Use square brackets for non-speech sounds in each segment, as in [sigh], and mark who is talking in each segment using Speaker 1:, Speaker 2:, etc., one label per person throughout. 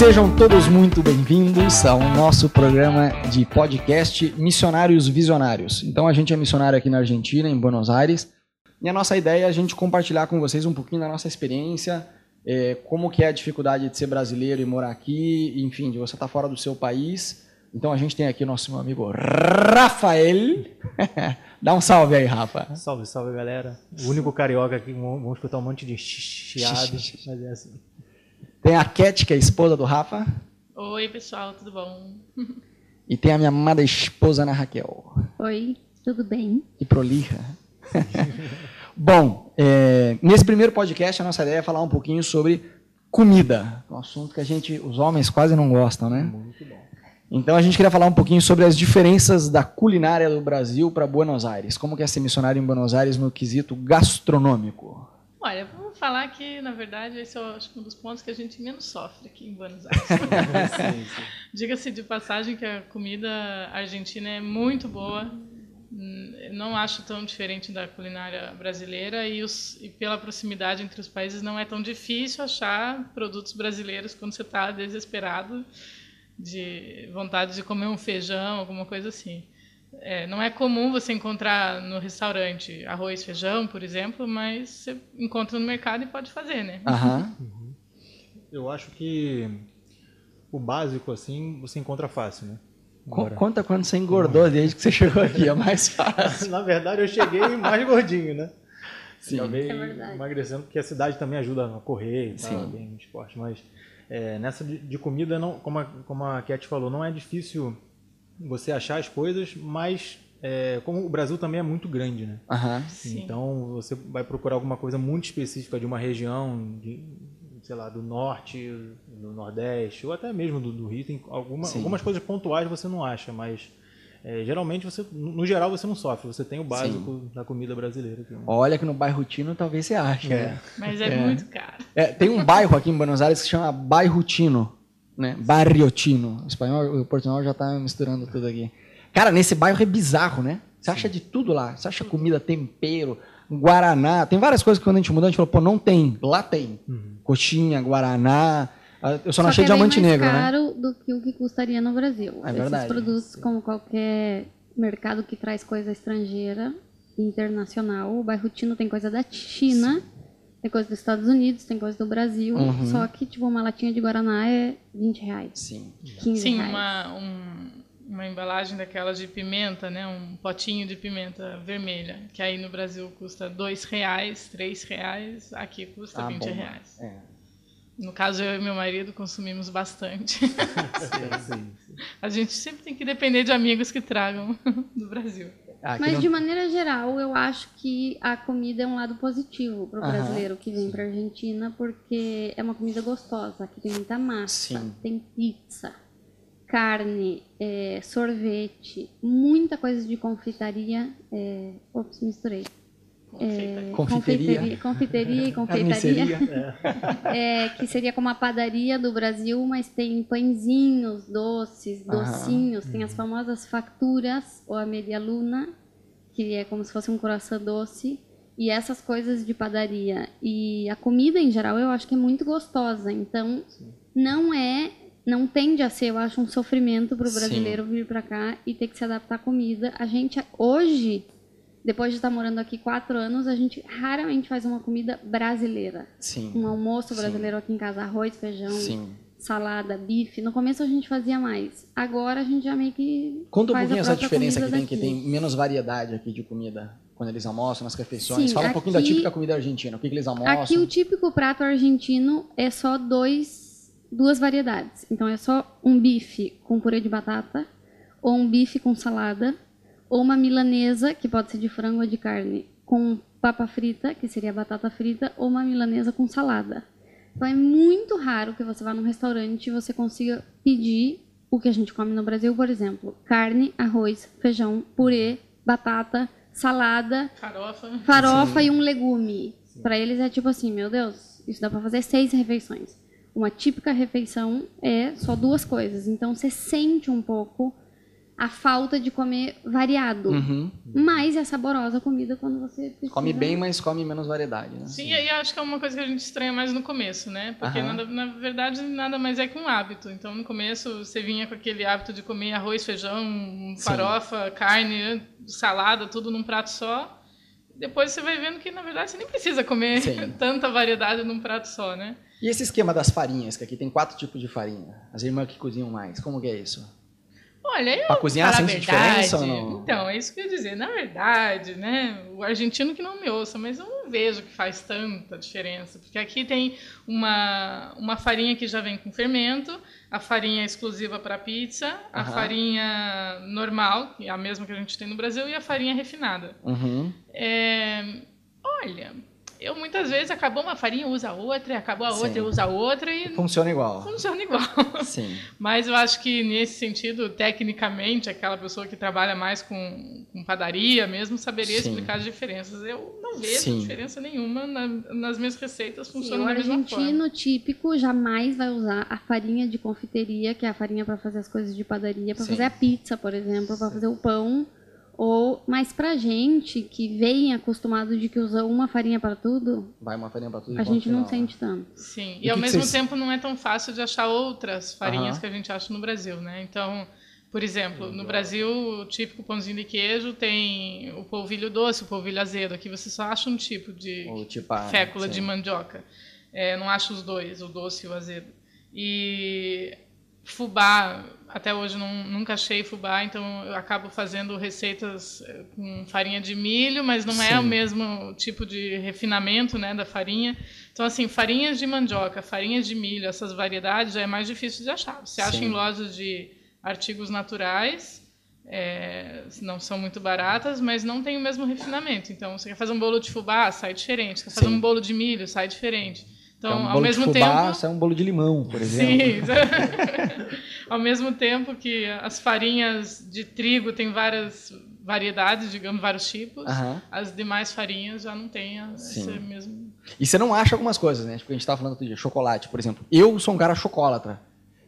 Speaker 1: Sejam todos muito bem-vindos ao nosso programa de podcast Missionários Visionários. Então a gente é missionário aqui na Argentina, em Buenos Aires, e a nossa ideia é a gente compartilhar com vocês um pouquinho da nossa experiência, é, como que é a dificuldade de ser brasileiro e morar aqui, enfim, de você estar fora do seu país. Então a gente tem aqui o nosso amigo Rafael. [laughs] Dá um salve aí, Rafa.
Speaker 2: Salve, salve, galera. O único carioca aqui, vamos escutar um monte de [laughs] chiado, mas é assim.
Speaker 1: Tem a Cat, que é a esposa do Rafa.
Speaker 3: Oi, pessoal, tudo bom?
Speaker 1: E tem a minha amada esposa, Ana Raquel.
Speaker 4: Oi, tudo bem?
Speaker 1: Que prolixa. [laughs] Bom, é, nesse primeiro podcast, a nossa ideia é falar um pouquinho sobre comida. Um assunto que a gente, os homens quase não gostam, né?
Speaker 2: Muito bom.
Speaker 1: Então a gente queria falar um pouquinho sobre as diferenças da culinária do Brasil para Buenos Aires. Como que é ser missionário em Buenos Aires no quesito gastronômico?
Speaker 3: Olha, vamos falar que, na verdade, esse é acho, um dos pontos que a gente menos sofre aqui em Buenos Aires. [laughs] Diga-se de passagem que a comida argentina é muito boa. Não acho tão diferente da culinária brasileira e, os, e pela proximidade entre os países não é tão difícil achar produtos brasileiros quando você está desesperado de vontade de comer um feijão, alguma coisa assim. É, não é comum você encontrar no restaurante arroz, feijão, por exemplo, mas você encontra no mercado e pode fazer, né? [laughs]
Speaker 1: Uhum.
Speaker 2: Eu acho que o básico, assim, você encontra fácil, né?
Speaker 1: Agora. Conta quando você engordou desde que você chegou aqui, é mais [laughs] fácil.
Speaker 2: Na verdade, eu cheguei mais gordinho, né?
Speaker 1: Sim.
Speaker 2: Acabei
Speaker 4: é
Speaker 2: emagrecendo, porque a cidade também ajuda a correr e tal, bem no esporte, mas é, nessa de, de, comida, não, como, a, como a Cat falou, não é difícil você achar as coisas, mas é, como o Brasil também é muito grande, né?
Speaker 1: Uhum.
Speaker 2: Então você vai procurar alguma coisa muito específica de uma região, de, sei lá, do norte, do nordeste, ou até mesmo do, do Rio. Tem alguma, algumas coisas pontuais você não acha, mas é, geralmente você, no geral, você não sofre. Você tem o básico Sim. da comida brasileira. Aqui, né?
Speaker 1: Olha que no bairro Tino talvez você ache.
Speaker 3: É. Mas é, é, muito caro.
Speaker 1: É, tem um bairro aqui em Buenos Aires que se chama Bairro Tino né? Barriotino. O espanhol, o portunhol já tá misturando tudo aqui. Cara, nesse bairro é bizarro, né? Você acha de tudo lá. Você acha comida, tempero, guaraná. Tem várias coisas que quando a gente mudou, a gente falou, pô, não tem. Lá tem. Uhum. Coxinha, guaraná. Ah, eu só não achei
Speaker 4: é
Speaker 1: diamante negro,
Speaker 4: né?
Speaker 1: É
Speaker 4: caro do que o que custaria no Brasil.
Speaker 1: É
Speaker 4: Esses
Speaker 1: verdade.
Speaker 4: produtos, como qualquer mercado que traz coisa estrangeira, internacional, o bairro Tino tem coisa da China. Sim tem coisa dos Estados Unidos, tem coisa do Brasil.
Speaker 1: Uhum.
Speaker 4: Só que, tipo, uma latinha de Guaraná é 20 reais.
Speaker 1: Sim.
Speaker 4: 15
Speaker 3: Sim,
Speaker 4: reais.
Speaker 3: uma, um, uma embalagem daquelas de pimenta, né? Um potinho de pimenta vermelha, que aí no Brasil custa 2 reais, 3 reais, aqui custa
Speaker 1: Ah,
Speaker 3: 20
Speaker 1: bom.
Speaker 3: reais.
Speaker 1: É.
Speaker 3: No caso, eu e meu marido consumimos bastante. [laughs] [laughs]
Speaker 2: Sim, sim.
Speaker 3: A gente sempre tem que depender de amigos que tragam [laughs] do Brasil.
Speaker 1: Ah,
Speaker 4: Mas
Speaker 1: não-
Speaker 4: de maneira geral, eu acho que a comida é um lado positivo para o brasileiro que vem para Argentina, porque é uma comida gostosa. Aqui tem muita massa,
Speaker 1: Sim.
Speaker 4: tem pizza, carne, é, sorvete, muita coisa de confeitaria. É... Ops, misturei.
Speaker 3: Confeitaria.
Speaker 1: Confeiteria.
Speaker 4: confeiteria e confeitaria. [laughs] É, que seria como a padaria do Brasil, mas tem pãezinhos, doces, docinhos, tem as famosas facturas, ou a media luna, que é como se fosse um coração doce, e essas coisas de padaria. E a comida em geral eu acho que é muito gostosa, então não é, não tende a ser, eu acho, um sofrimento para o
Speaker 1: Sim.
Speaker 4: brasileiro vir para cá e ter que se adaptar à comida. A gente, hoje, depois de estar morando aqui quatro anos, a gente raramente faz uma comida brasileira
Speaker 1: Sim.
Speaker 4: um almoço
Speaker 1: Sim.
Speaker 4: brasileiro aqui em casa, arroz, feijão,
Speaker 1: Sim.
Speaker 4: salada, bife. No começo a gente fazia mais. Agora a gente já meio que
Speaker 1: Conta um pouquinho essa diferença que tem, que
Speaker 4: daqui.
Speaker 1: tem menos variedade aqui de comida quando eles almoçam, nas refeições.
Speaker 4: Sim,
Speaker 1: Fala um pouquinho da
Speaker 4: aqui-
Speaker 1: típica comida argentina. O que, que eles almoçam?
Speaker 4: Aqui o típico prato argentino é só dois, duas variedades. Então é só um bife com purê de batata, ou um bife com salada, ou uma milanesa, que pode ser de frango ou de carne, com papa frita, que seria batata frita, ou uma milanesa com salada. Então é muito raro que você vá num restaurante e você consiga pedir o que a gente come no Brasil, por exemplo, carne, arroz, feijão, purê, batata, salada,
Speaker 3: Farofa.
Speaker 4: farofa e um legume. Pra eles é tipo assim, meu Deus, isso dá pra fazer seis refeições. Uma típica refeição é só duas coisas. Então você sente um pouco a falta de comer variado.
Speaker 1: Uhum.
Speaker 4: Mas é saborosa a comida quando você precisa.
Speaker 1: Come bem, mas come menos variedade, né?
Speaker 3: Sim, e aí acho que é uma coisa que a gente estranha mais no começo, né? Porque nada- na verdade nada mais é que um hábito. Então no começo você vinha com aquele hábito de comer arroz, feijão,
Speaker 1: Sim.
Speaker 3: farofa, carne, salada, tudo num prato só. Depois você vai vendo que na verdade você nem precisa comer
Speaker 1: Sim. [laughs]
Speaker 3: tanta variedade num prato só, né?
Speaker 1: E esse esquema das farinhas, que aqui tem quatro tipos de farinha. As irmãs que cozinham mais, como que é isso?
Speaker 3: Olha, eu
Speaker 1: Pra cozinhar sente
Speaker 3: verdade,
Speaker 1: diferença ou não?
Speaker 3: Então, é isso que eu ia dizer. Na verdade, né, o argentino que não me ouça, mas eu não vejo que faz tanta diferença. Porque aqui tem uma, uma farinha que já vem com fermento, a farinha exclusiva para pizza, a farinha normal, que é a mesma que a gente tem no Brasil, e a farinha refinada.
Speaker 1: Uhum.
Speaker 3: É, eu muitas vezes acabou uma farinha, usa outra, e acabou a
Speaker 1: Sim.
Speaker 3: outra, usa outra, e
Speaker 1: Funciona igual.
Speaker 3: funciona igual. [laughs]
Speaker 1: Sim.
Speaker 3: Mas eu acho que nesse sentido, tecnicamente, aquela pessoa que trabalha mais com, com padaria mesmo saberia
Speaker 1: Sim.
Speaker 3: explicar as diferenças. Eu não vejo
Speaker 1: Sim.
Speaker 3: diferença nenhuma na- nas minhas receitas,
Speaker 4: Sim,
Speaker 3: funciona
Speaker 4: o
Speaker 3: da mesma forma.
Speaker 4: argentino típico jamais vai usar a farinha de confeiteria, que é a farinha para fazer as coisas de padaria, para fazer a pizza, por exemplo, para fazer o pão. Ou, mas pra gente que vem acostumado de que usa uma farinha para tudo,
Speaker 1: Vai uma farinha pra tudo
Speaker 4: a gente não
Speaker 1: final.
Speaker 4: sente tanto.
Speaker 3: Sim,
Speaker 1: E
Speaker 3: e, ao
Speaker 1: que
Speaker 3: mesmo
Speaker 1: vocês-
Speaker 3: tempo não é tão fácil de achar outras farinhas que a gente acha no Brasil, né? Então, por exemplo, no Brasil, o típico pãozinho de queijo tem o polvilho doce, o polvilho azedo. Aqui você só acha um tipo de
Speaker 1: tipo, ah,
Speaker 3: fécula
Speaker 1: sim.
Speaker 3: de mandioca. É, não acho os dois, o doce e o azedo. E fubá, até hoje não, nunca achei fubá, então eu acabo fazendo receitas eh, com farinha de milho, mas não
Speaker 1: Sim.
Speaker 3: é o mesmo tipo de refinamento né, da farinha. Então, assim, farinhas de mandioca, farinhas de milho, essas variedades já é mais difícil de achar. Você acha
Speaker 1: Sim.
Speaker 3: em lojas de artigos naturais, é, não são muito baratas, mas não tem o mesmo refinamento. Então, você quer fazer um bolo de fubá, sai diferente. Quer fazer
Speaker 1: Sim.
Speaker 3: um bolo de milho, sai diferente. Então,
Speaker 1: É um
Speaker 3: ao
Speaker 1: bolo
Speaker 3: mesmo
Speaker 1: de fubá,
Speaker 3: tempo.
Speaker 1: sai um bolo de limão, por exemplo. [laughs]
Speaker 3: Sim. ao mesmo tempo que as farinhas de trigo têm várias variedades, digamos, vários tipos,
Speaker 1: Aham.
Speaker 3: as demais farinhas já não têm a- esse
Speaker 1: Sim.
Speaker 3: mesmo.
Speaker 1: E você não acha algumas coisas, né? Tipo, a gente tava falando outro dia, chocolate, por exemplo. Eu sou um cara chocolatra.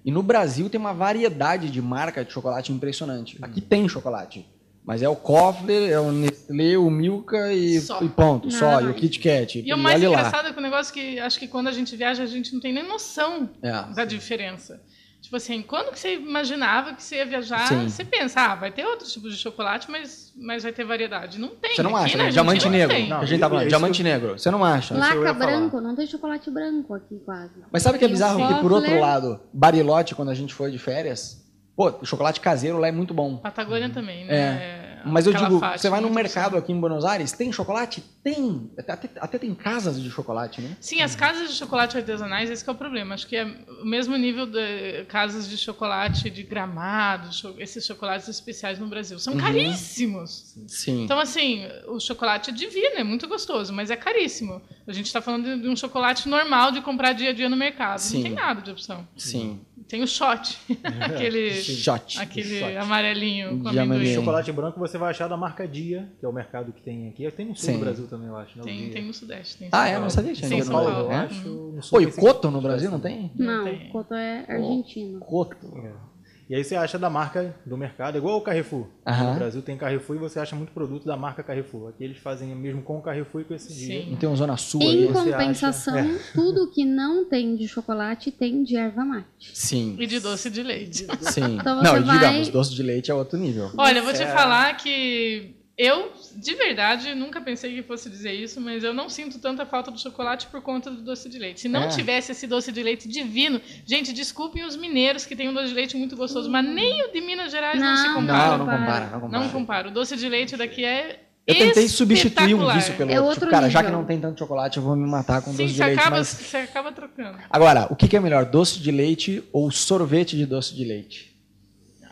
Speaker 1: E no Brasil tem uma variedade de marca de chocolate impressionante. Aqui tem chocolate. Mas é o Kofler, é o Nestlé, o Milka e,
Speaker 3: Só.
Speaker 1: e ponto.
Speaker 4: Nada
Speaker 1: só. E o. Kit Kat.
Speaker 3: E o mais
Speaker 1: olha lá.
Speaker 3: engraçado é que o negócio que acho que quando a gente viaja a gente não tem nem noção
Speaker 1: É.
Speaker 3: da diferença. Tipo assim, quando que você imaginava que você ia viajar,
Speaker 1: Sim.
Speaker 3: você pensa, ah, vai ter outros tipos de chocolate, mas, mas vai ter variedade. Não tem.
Speaker 1: Você não
Speaker 3: Aqui
Speaker 1: acha, né? Diamante
Speaker 3: não
Speaker 1: negro. que a
Speaker 2: Não,
Speaker 1: gente tá falando. Diamante negro. Você não acha?
Speaker 4: Laca branco, não tem chocolate branco aqui quase.
Speaker 1: Mas sabe o que é bizarro? Que por outro lado, Barilote, quando a gente foi de férias, pô, o chocolate caseiro lá é muito bom.
Speaker 3: Patagônia também, né?
Speaker 1: É. Mas eu digo, você vai no mercado aqui em Buenos Aires, tem chocolate? Tem. Até, até- tem casas de chocolate, né?
Speaker 3: Sim, as casas de chocolate artesanais, esse que é o problema. Acho que é o mesmo nível de casas de chocolate de gramado, esses chocolates especiais no Brasil. São
Speaker 1: Uhum.
Speaker 3: caríssimos.
Speaker 1: Sim.
Speaker 3: Então, assim, o chocolate é divino, é muito gostoso, mas é caríssimo. A gente está falando de, de um chocolate normal de comprar dia a dia no mercado.
Speaker 1: Sim.
Speaker 3: Não tem nada de opção.
Speaker 1: Sim.
Speaker 3: Tem o shot, [laughs] aquele, [laughs]
Speaker 1: Shot.
Speaker 3: aquele
Speaker 2: Shot.
Speaker 3: amarelinho com
Speaker 1: De amendoim.
Speaker 2: Chocolate branco você vai achar da marca Dia, que é o mercado que tem aqui. Tem no sul
Speaker 1: Sim.
Speaker 2: do Brasil também, eu acho. Né? o
Speaker 3: Tem, tem no Sudeste. Tem em
Speaker 1: Ah, é? Não sabia que tinha São Paulo, é?
Speaker 2: acho. Sul
Speaker 1: Pô, e Coto no Brasil não tem?
Speaker 4: Não, Coto é argentino.
Speaker 1: Coto.
Speaker 2: É. E aí você acha da marca do mercado, igual o Carrefour.
Speaker 1: Aham.
Speaker 2: No Brasil tem Carrefour e você acha muito produto da marca Carrefour. Aqui eles fazem mesmo com o Carrefour e com esse dia.
Speaker 3: Sim.
Speaker 1: Não tem um Zona Sul
Speaker 4: Em
Speaker 1: aí?
Speaker 2: você
Speaker 4: compensação,
Speaker 2: acha?
Speaker 4: tudo que não tem de chocolate tem de erva mate.
Speaker 1: Sim.
Speaker 3: E de doce de leite.
Speaker 1: Sim.
Speaker 4: Então
Speaker 1: não,
Speaker 4: você
Speaker 1: e
Speaker 4: vai-
Speaker 1: digamos, doce de leite é outro nível.
Speaker 3: Olha, eu vou te
Speaker 2: É.
Speaker 3: falar que eu, de verdade, nunca pensei que fosse dizer isso, mas eu não sinto tanta falta do chocolate por conta do doce de leite. Se não
Speaker 1: É.
Speaker 3: tivesse esse doce de leite divino, gente, desculpem os mineiros que têm um doce de leite muito gostoso, mas nem o de Minas Gerais não, se
Speaker 4: Não,
Speaker 3: compara.
Speaker 1: Não, não compara, não compara.
Speaker 3: Não compara. O doce de leite daqui é
Speaker 1: Eu tentei substituir um vício pelo
Speaker 4: É
Speaker 1: outro.
Speaker 4: outro
Speaker 1: Tipo, cara, já que não tem tanto chocolate, eu vou me matar com
Speaker 3: Sim,
Speaker 1: doce de leite.
Speaker 3: acaba,
Speaker 1: Mas...
Speaker 3: você acaba trocando.
Speaker 1: Agora, o que que é melhor, doce de leite ou sorvete de doce de leite?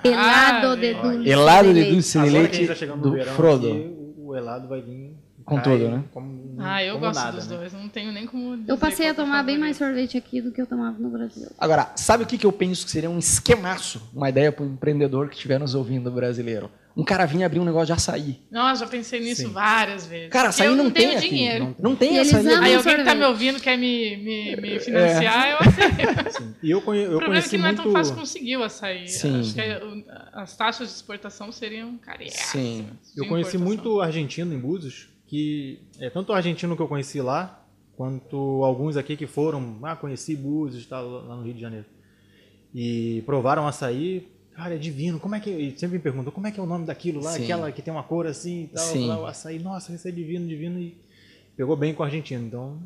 Speaker 4: Helado
Speaker 3: Ah,
Speaker 4: de dulce
Speaker 1: Helado de
Speaker 4: leite.
Speaker 1: dulce de leite do
Speaker 2: verão
Speaker 1: Frodo.
Speaker 2: aqui, o, helado vai vir
Speaker 1: Com tudo, né?
Speaker 2: Como,
Speaker 3: Ah, eu gosto
Speaker 2: nada,
Speaker 3: dos
Speaker 2: né?
Speaker 3: dois. Não tenho nem como.
Speaker 4: Eu passei a
Speaker 3: é
Speaker 4: tomar bem mais sorvete aqui do que eu tomava no Brasil.
Speaker 1: Agora, sabe o que, que eu penso que seria um esquemaço? Uma ideia para um empreendedor que estiver nos ouvindo brasileiro. Um cara vinha abrir um negócio de açaí.
Speaker 3: Nossa, já pensei nisso Sim. várias vezes.
Speaker 1: Cara, açaí
Speaker 3: eu
Speaker 1: não,
Speaker 3: não
Speaker 1: tem
Speaker 3: tenho
Speaker 1: aqui.
Speaker 3: dinheiro.
Speaker 1: Não, não tem açaí.
Speaker 3: Aí alguém que tá me ouvindo quer me, me, me é. financiar, é. eu [laughs] aceito.
Speaker 2: Sim. E eu, conhe, eu o
Speaker 3: problema é que não
Speaker 2: muito...
Speaker 3: é tão fácil conseguir o açaí.
Speaker 1: Sim.
Speaker 3: Acho que as taxas de exportação seriam caríssimas.
Speaker 1: Sim.
Speaker 2: Eu conheci muito argentino em Búzios, que é tanto o argentino que eu conheci lá, quanto alguns aqui que foram, ah, conheci Búzios, tá, lá no Rio de Janeiro. E provaram açaí, cara, é divino. Como é que. E sempre me perguntam como é que é o nome daquilo lá, Sim. aquela que tem uma cor assim e tal. Sim. Lá, o açaí, nossa, isso é divino, divino. E pegou bem com o argentino. Então.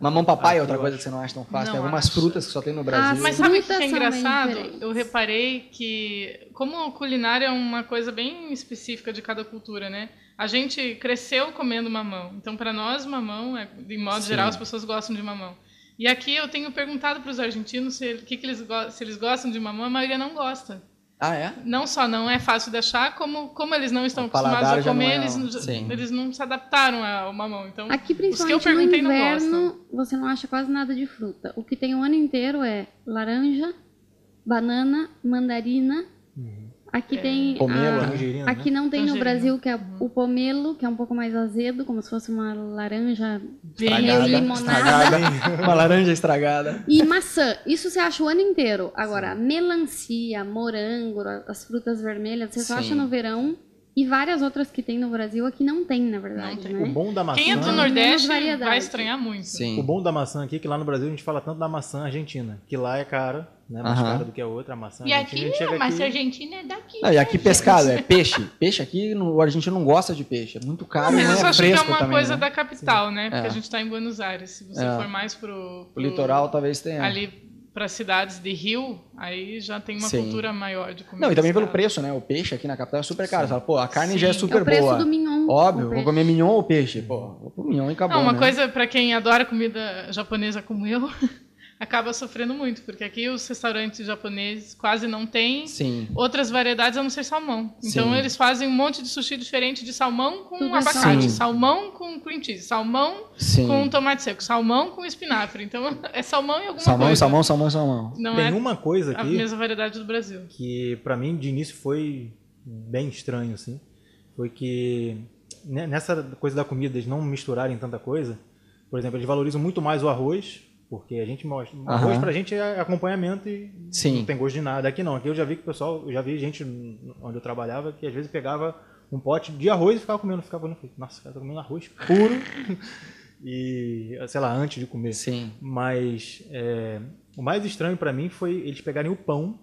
Speaker 1: Mamão papai é outra coisa que você não acha tão fácil. Não tem algumas acho. frutas que só tem no Brasil.
Speaker 3: Ah, mas sabe o que é engraçado? Eu reparei que, como culinária é uma coisa bem específica de cada cultura, né? A gente cresceu comendo mamão. Então, para nós, mamão, é, de modo Sim. geral, as pessoas gostam de mamão. E aqui eu tenho perguntado para os argentinos se, que que eles, se eles gostam de mamão, a maioria não gosta.
Speaker 1: Ah, é?
Speaker 3: Não só não é fácil de achar, como, como eles não estão acostumados a comer, é... eles, eles não se adaptaram ao mamão. Então,
Speaker 4: Aqui, principalmente os que eu perguntei, no inverno, não você não acha quase nada de fruta. O que tem o ano inteiro é laranja, banana, mandarina, uhum. Aqui é. tem.
Speaker 1: Pomelo,
Speaker 4: a, né? Aqui não tem no Brasil, que é o pomelo, que é um pouco mais azedo, como se fosse uma laranja
Speaker 1: estragada, limonada. [laughs] uma laranja estragada.
Speaker 4: E maçã. Isso você acha o ano inteiro. Agora, Sim. melancia, morango, as frutas vermelhas, você Sim. só acha no verão. E várias outras que tem no Brasil aqui não tem, na verdade. Tem. Né?
Speaker 2: O bom da maçã.
Speaker 3: Quem é do Nordeste vai estranhar muito.
Speaker 2: Sim. O bom da maçã aqui é que lá no Brasil a gente fala tanto da maçã argentina, que lá é cara né? Mais cara do que a outra, a maçã.
Speaker 3: E aqui, a, a maçã aqui... argentina é daqui.
Speaker 1: Não, e aqui pescado, é peixe. Peixe aqui, no, o argentino não gosta de peixe. É muito caro Mas e não é acho que é uma
Speaker 3: também,
Speaker 1: coisa
Speaker 3: né? da capital, Sim. né? Porque é. a gente está em Buenos Aires. Se você é. for mais pro,
Speaker 1: pro... O litoral talvez tenha.
Speaker 3: Ali para cidades de rio, aí já tem uma Sim. cultura maior de comida.
Speaker 1: Não, e também pelo preço, né? O peixe aqui na capital é super caro. Você fala, pô, a carne
Speaker 4: Sim.
Speaker 1: já é super
Speaker 4: é o preço
Speaker 1: boa.
Speaker 4: Do mignon,
Speaker 1: Óbvio, vou comer mignon ou peixe? Pô, vou pro mignon e acabou.
Speaker 3: Não, uma
Speaker 1: né?
Speaker 3: coisa para quem adora comida japonesa como eu, [laughs] acaba sofrendo muito, porque aqui os restaurantes japoneses quase não têm
Speaker 1: Sim.
Speaker 3: outras variedades a não ser salmão. Então Sim. eles fazem um monte de sushi diferente de salmão com Tudo abacate, Sim. salmão com cream cheese, salmão com tomate seco, salmão com espinafre. Então [laughs] é salmão e alguma
Speaker 1: salmão,
Speaker 3: coisa.
Speaker 1: Salmão, salmão, salmão,
Speaker 3: Não
Speaker 2: Tem
Speaker 3: é
Speaker 2: uma coisa aqui
Speaker 3: a mesma variedade do Brasil.
Speaker 2: Que para mim de início foi bem estranho assim, foi que nessa coisa da comida eles não misturarem tanta coisa. Por exemplo, eles valorizam muito mais o arroz porque a gente mostra. Uhum. Arroz pra gente é acompanhamento e
Speaker 1: Sim.
Speaker 2: não tem gosto de nada. Aqui não. Aqui eu já vi que o pessoal, eu já vi gente onde eu trabalhava que às vezes pegava um pote de arroz e ficava comendo. Ficava olhando, nossa, cara tá comendo arroz puro. [laughs] e, sei lá, antes de comer.
Speaker 1: Sim.
Speaker 2: Mas é, o mais estranho para mim foi eles pegarem o pão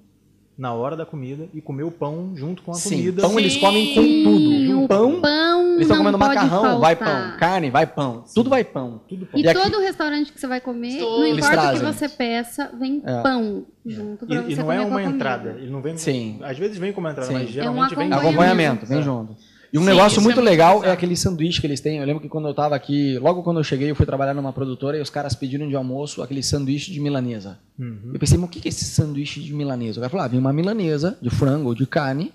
Speaker 2: na hora da comida e comer o pão junto com a
Speaker 1: Sim,
Speaker 2: comida.
Speaker 1: Pão eles comem com tudo.
Speaker 4: O pão, pão eles estão comendo macarrão, faltar.
Speaker 1: vai pão. Carne, vai pão. Sim. Tudo vai pão. Tudo pão.
Speaker 4: E, e aqui, todo restaurante que você vai comer, não importa o que você peça, vem é. pão junto pra
Speaker 2: e,
Speaker 4: você
Speaker 2: E não
Speaker 4: é
Speaker 2: uma entrada. Ele não vem.
Speaker 1: Sim.
Speaker 2: Às vezes vem como entrada, Sim. mas geralmente
Speaker 4: é um
Speaker 2: vem
Speaker 1: acompanhamento. Vem junto. E um Sim, negócio muito é legal é aquele sanduíche que eles têm. Eu lembro que quando eu estava aqui, logo quando eu cheguei, eu fui trabalhar numa produtora e os caras pediram de almoço aquele sanduíche de milanesa. Uhum. Eu pensei, mas o que é esse sanduíche de milanesa? O cara falou, ah, vem uma milanesa de frango ou de carne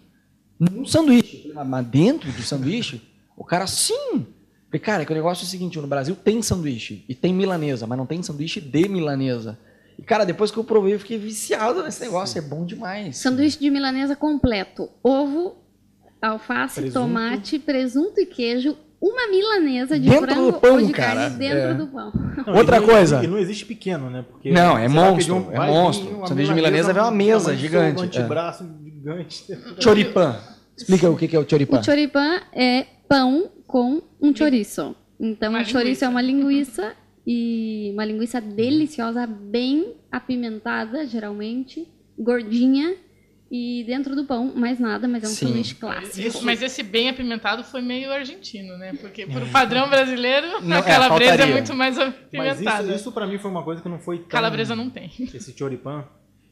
Speaker 1: num sanduíche. Mas dentro do sanduíche, o cara, sim. Falei, cara, é que o negócio é o seguinte, no Brasil tem sanduíche e tem milanesa, mas não tem sanduíche de milanesa. E, cara, depois que eu provei, eu fiquei viciado nesse negócio. É bom demais.
Speaker 4: Sanduíche de milanesa completo. Ovo, alface, presunto. tomate, presunto e queijo, uma milanesa de
Speaker 1: dentro
Speaker 4: frango
Speaker 1: do pão,
Speaker 4: ou de
Speaker 1: cara.
Speaker 4: carne dentro é. do pão.
Speaker 2: Não,
Speaker 1: Outra
Speaker 2: e
Speaker 1: coisa.
Speaker 2: E não existe pequeno, né? Porque
Speaker 1: não, é monstro. Um, é monstro. Sanduíche de milanesa é uma mesa gigante. Um
Speaker 2: antebraço é. gigante. [laughs]
Speaker 1: Choripan. Explica o que é o choripan.
Speaker 4: O choripan é pão com um chouriço. Então, o chouriço é uma linguiça e uma linguiça deliciosa, bem apimentada, geralmente, gordinha e dentro do pão, mais nada, mas é um Sim. sanduíche clássico.
Speaker 3: Isso, mas esse bem apimentado foi meio argentino, né? Porque por padrão brasileiro, não, a calabresa é, é, muito mais apimentada.
Speaker 2: Mas isso, isso para mim foi uma coisa que não foi tão...
Speaker 3: Calabresa não tem.
Speaker 2: Esse choripan,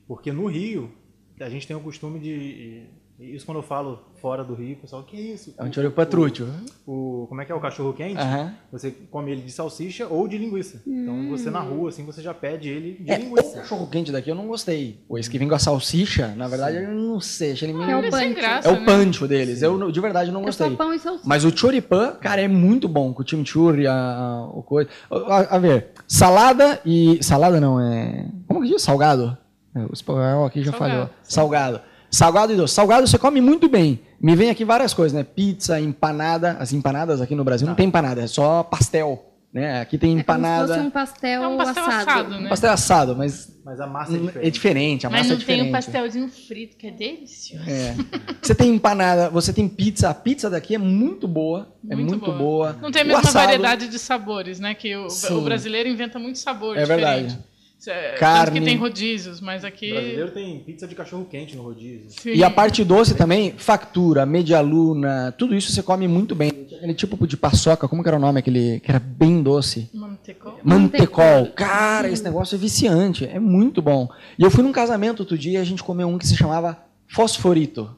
Speaker 2: porque no Rio, a gente tem o costume de isso quando eu falo fora do Rio, o pessoal, que é isso?
Speaker 1: É um tiro patrútil.
Speaker 2: O, o, como é que é o cachorro quente?
Speaker 1: Uhum.
Speaker 2: Você come ele de salsicha ou de linguiça. Hum. Então você na rua, assim, você já pede ele de é, linguiça. O
Speaker 1: cachorro quente daqui eu não gostei. O esse que vem com a salsicha, na verdade, eu não sei. Achei ele meio...
Speaker 4: É o pancho.
Speaker 3: Graça,
Speaker 1: é o né? pancho deles. Eu, de verdade, não gostei. É
Speaker 4: só pão e salsicha.
Speaker 1: Mas o choripan, cara, é muito bom. Com o chimichurri, a, a, o coisa... A, a, ver, salada e... Salada não, é... Como que diz? Salgado? É, o espanhol aqui já Salgado. falhou. Salgado. Salgado e doce. Salgado você come muito bem. Me vem aqui várias coisas, né? Pizza, empanada. As empanadas aqui no Brasil não, não tem empanada, é só pastel. Né? Aqui tem empanada.
Speaker 4: É como se fosse um pastel,
Speaker 3: é um pastel assado. assado né?
Speaker 1: Um pastel assado, mas.
Speaker 2: Mas a massa é diferente.
Speaker 1: É diferente a
Speaker 3: mas
Speaker 1: massa
Speaker 3: é
Speaker 1: diferente.
Speaker 3: tem um pastelzinho frito, que é delicioso.
Speaker 1: É. Você tem empanada, você tem pizza. A pizza daqui é muito boa. Muito é muito boa. boa.
Speaker 3: Não tem a mesma assado... variedade de sabores, né? Que o, o, brasileiro inventa muito sabor. É diferente. É, Carne. que tem rodízios, mas aqui.
Speaker 2: O brasileiro tem pizza de cachorro quente no rodízio. Sim.
Speaker 1: E a parte doce também, factura, medialuna, tudo isso você come muito bem. Aquele tipo de paçoca, como que era o nome aquele que era bem doce?
Speaker 3: Mantecol.
Speaker 1: Mantecol. Cara, esse negócio é viciante, é muito bom. E eu fui num casamento outro dia e a gente comeu um que se chamava fosforito.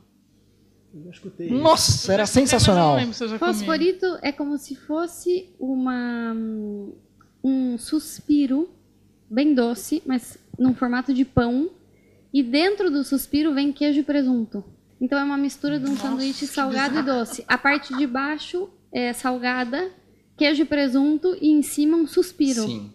Speaker 2: Eu escutei.
Speaker 1: Nossa, era sensacional.
Speaker 4: Fosforito é como se fosse uma um suspiro bem doce, mas num formato de pão. E dentro do suspiro vem queijo e presunto. Então é uma mistura de um Nossa, sanduíche salgado e doce. A parte de baixo é salgada, queijo e presunto e em cima um suspiro.
Speaker 1: Sim.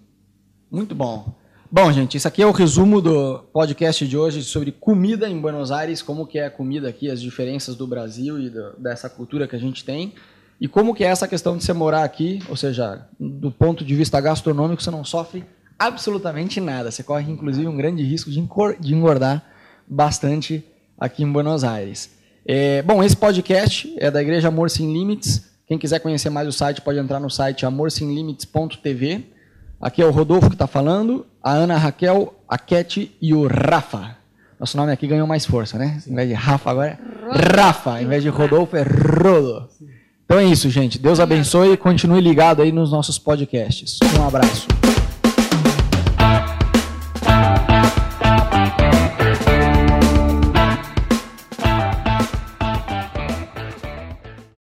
Speaker 1: Muito bom. Bom, gente, isso aqui é o resumo do podcast de hoje sobre comida em Buenos Aires, como que é a comida aqui, as diferenças do Brasil e do, dessa cultura que a gente tem. E como que é essa questão de você morar aqui, ou seja, do ponto de vista gastronômico, você não sofre absolutamente nada. Você corre, inclusive, um grande risco de engordar bastante aqui em Buenos Aires. É, bom, esse podcast é da Igreja Amor Sem Limites. Quem quiser conhecer mais o site pode entrar no site amorsemlimites.tv. Aqui é o Rodolfo que está falando, a Ana a Raquel, a Cat e o Rafa. Nosso nome aqui ganhou mais força, né? Em vez de Rafa, agora é Rafa. Em vez de Rodolfo, é Rodo. Então é isso, gente. Deus abençoe e continue ligado aí nos nossos podcasts. Um abraço.